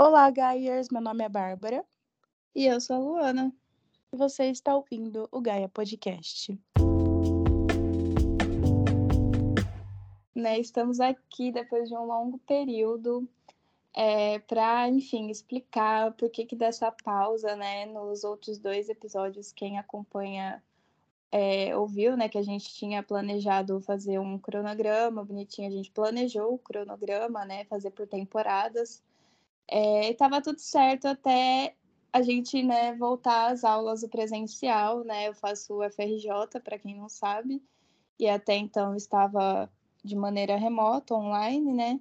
Olá, Gaiers! Meu nome é Bárbara. E eu sou a Luana. E você está ouvindo o Gaia Podcast. Né, estamos aqui depois de um longo período é, para, enfim, explicar por que, que dessa pausa, né? Nos outros dois episódios, quem acompanha é, ouviu, né, que a gente tinha planejado fazer um cronograma bonitinho, a gente planejou o cronograma, né, fazer por temporadas. É, tava tudo certo até a gente, né, voltar às aulas do presencial, né? Eu faço o FRJ, para quem não sabe, e até então estava de maneira remota, online, né?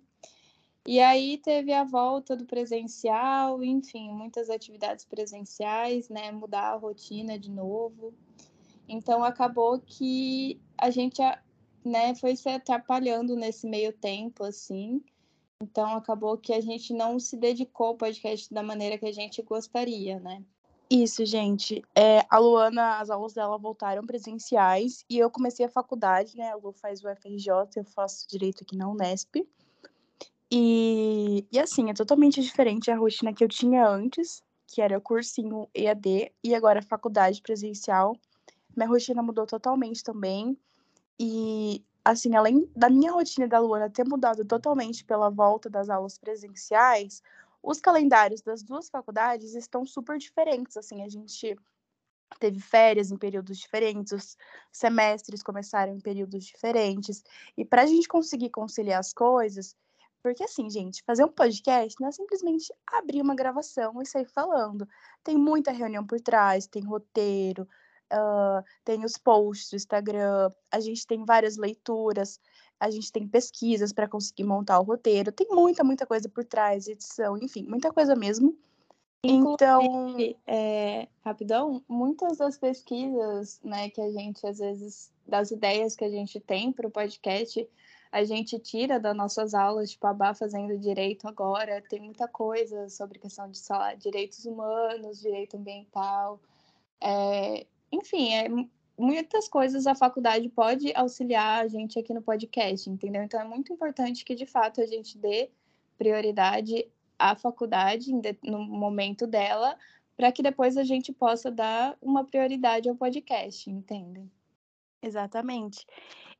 E aí teve a volta do presencial, enfim, muitas atividades presenciais, né? Mudar a rotina de novo. Então acabou que a gente, né, foi se atrapalhando nesse meio tempo, assim. Então acabou que a gente não se dedicou ao podcast da maneira que a gente gostaria, né? Isso, gente. É, a Luana, as aulas dela voltaram presenciais e eu comecei a faculdade, né? A Lu faz o FRJ, eu faço direito aqui na Unesp. E, e assim, é totalmente diferente a rotina que eu tinha antes, que era cursinho EAD, e agora faculdade presencial. Minha rotina mudou totalmente também. E, assim, além da minha rotina da Luana ter mudado totalmente pela volta das aulas presenciais, os calendários das duas faculdades estão super diferentes. Assim, a gente teve férias em períodos diferentes, os semestres começaram em períodos diferentes. E para a gente conseguir conciliar as coisas, porque assim, gente, fazer um podcast não é simplesmente abrir uma gravação e sair falando. Tem muita reunião por trás, tem roteiro, uh, tem os posts do Instagram, a gente tem várias leituras, a gente tem pesquisas para conseguir montar o roteiro, tem muita, muita coisa por trás, edição, enfim, muita coisa mesmo. Então, é, rapidão, muitas das pesquisas, né, que a gente às vezes, das ideias que a gente tem para o podcast, a gente tira das nossas aulas, tipo, a Bá fazendo direito agora, tem muita coisa sobre questão de, sei lá, direitos humanos, direito ambiental, é, enfim, é, muitas coisas a faculdade pode auxiliar a gente aqui no podcast, entendeu? Então é muito importante que de fato a gente dê prioridade à faculdade no momento dela, para que depois a gente possa dar uma prioridade ao podcast, entende? Exatamente.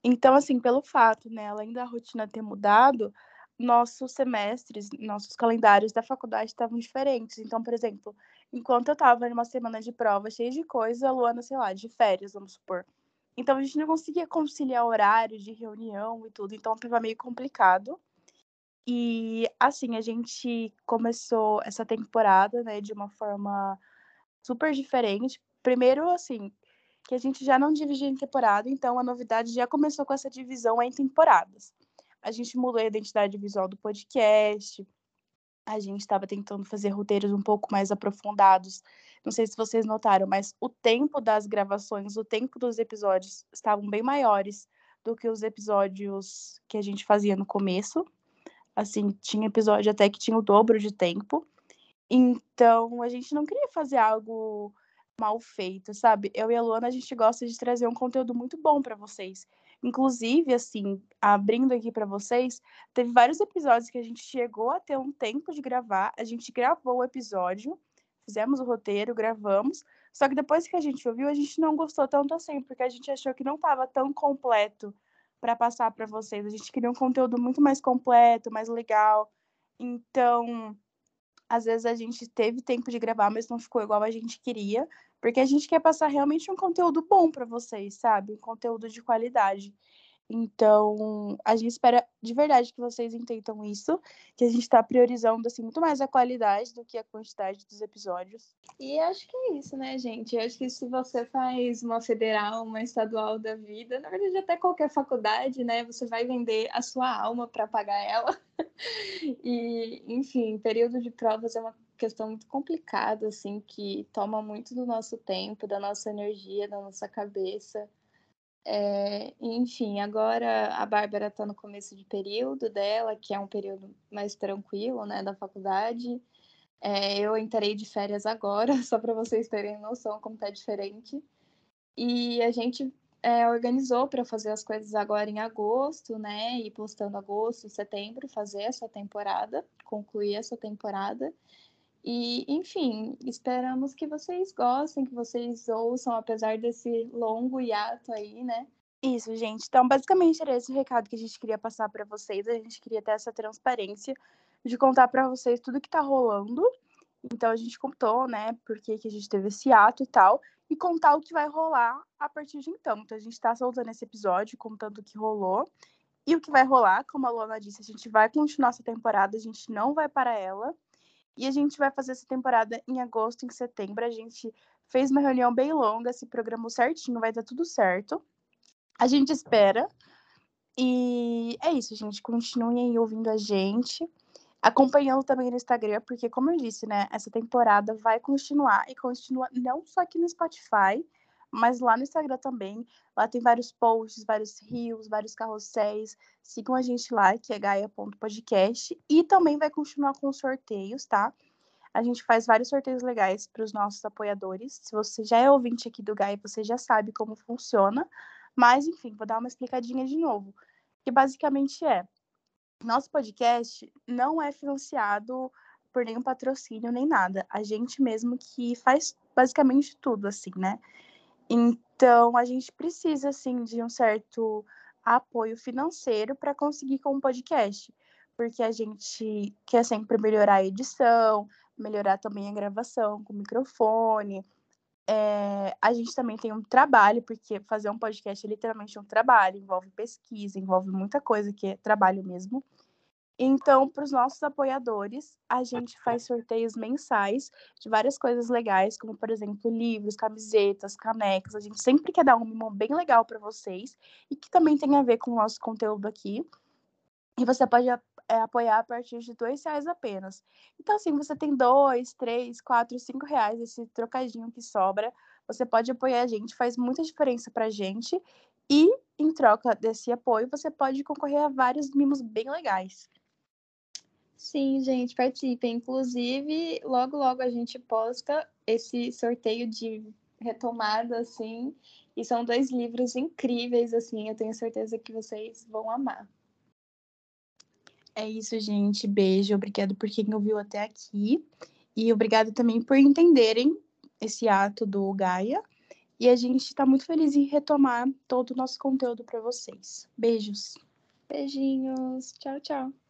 Então, assim, pelo fato, né, além da rotina ter mudado, nossos semestres, nossos calendários da faculdade estavam diferentes. Então, por exemplo, enquanto eu estava numa semana de prova cheia de coisa, a Luana, sei lá, de férias, vamos supor. Então, a gente não conseguia conciliar horário de reunião e tudo, então estava meio complicado. E, assim, a gente começou essa temporada, né, de uma forma super diferente. Primeiro, assim, que a gente já não dividia em temporada, então a novidade já começou com essa divisão em temporadas a gente mudou a identidade visual do podcast, a gente estava tentando fazer roteiros um pouco mais aprofundados. Não sei se vocês notaram, mas o tempo das gravações, o tempo dos episódios estavam bem maiores do que os episódios que a gente fazia no começo. Assim, tinha episódio até que tinha o dobro de tempo. Então, a gente não queria fazer algo mal feito, sabe? Eu e a Luana, a gente gosta de trazer um conteúdo muito bom para vocês. Inclusive, assim, abrindo aqui para vocês, teve vários episódios que a gente chegou a ter um tempo de gravar, a gente gravou o episódio, fizemos o roteiro, gravamos, só que depois que a gente ouviu, a gente não gostou tanto assim, porque a gente achou que não estava tão completo para passar para vocês. A gente queria um conteúdo muito mais completo, mais legal. Então, às vezes a gente teve tempo de gravar, mas não ficou igual a gente queria, porque a gente quer passar realmente um conteúdo bom para vocês, sabe? Um conteúdo de qualidade. Então, a gente espera de verdade que vocês entendam isso, que a gente está priorizando assim muito mais a qualidade do que a quantidade dos episódios. E acho que é isso, né, gente? Eu acho que se você faz uma federal, uma estadual da vida, na verdade até qualquer faculdade, né, você vai vender a sua alma para pagar ela. e, enfim, período de provas é uma questão muito complicada, assim, que toma muito do nosso tempo, da nossa energia, da nossa cabeça. É, enfim, agora a Bárbara está no começo de período dela, que é um período mais tranquilo, né, da faculdade. É, eu entrei de férias agora, só para vocês terem noção como tá diferente. E a gente, é, organizou para fazer as coisas agora em agosto, né? E postando agosto, setembro, fazer essa temporada, concluir essa temporada. E, enfim, esperamos que vocês gostem, que vocês ouçam, apesar desse longo hiato aí, né? Isso, gente. Então, basicamente era esse o recado que a gente queria passar para vocês. A gente queria ter essa transparência de contar para vocês tudo que tá rolando. Então, a gente contou, né, por que, que a gente teve esse ato e tal, e contar o que vai rolar a partir de então. Então, a gente tá soltando esse episódio contando o que rolou e o que vai rolar. Como a Luana disse, a gente vai continuar essa temporada, a gente não vai para ela. E a gente vai fazer essa temporada em agosto, em setembro. A gente fez uma reunião bem longa, se programou certinho, vai dar tudo certo. A gente espera. E é isso, gente. Continuem aí ouvindo a gente. Acompanhando também no Instagram, porque, como eu disse, né, essa temporada vai continuar e continua não só aqui no Spotify, mas lá no Instagram também. Lá tem vários posts, vários rios, vários carrosséis. Sigam a gente lá, que é gaia.podcast. E também vai continuar com sorteios, tá? A gente faz vários sorteios legais para os nossos apoiadores. Se você já é ouvinte aqui do Gaia, você já sabe como funciona. Mas, enfim, vou dar uma explicadinha de novo. Que basicamente é: nosso podcast não é financiado por nenhum patrocínio nem nada. A gente mesmo que faz basicamente tudo, assim, né? Então, a gente precisa, assim, de um certo apoio financeiro para conseguir com o podcast, porque a gente quer sempre melhorar a edição, melhorar também a gravação com o microfone. É, a gente também tem um trabalho, porque fazer um podcast é literalmente um trabalho, envolve pesquisa, envolve muita coisa que é trabalho mesmo. Então, para os nossos apoiadores, a gente faz sorteios mensais de várias coisas legais, como, por exemplo, livros, camisetas, canecas. A gente sempre quer dar um mimo bem legal para vocês e que também tem a ver com o nosso conteúdo aqui. E você pode é, apoiar a partir de dois reais apenas. Então, assim, você tem dois, três, quatro, cinco reais, esse trocadinho que sobra. Você pode apoiar a gente, faz muita diferença para a gente. E, em troca desse apoio, você pode concorrer a vários mimos bem legais. Sim, gente, participem. Inclusive, logo, logo a gente posta esse sorteio de retomada, assim. E são dois livros incríveis, assim. Eu tenho certeza que vocês vão amar. É isso, gente. Beijo. Obrigado por quem ouviu até aqui. E obrigado também por entenderem esse ato do Gaia. E a gente está muito feliz em retomar todo o nosso conteúdo para vocês. Beijos. Beijinhos. Tchau, tchau.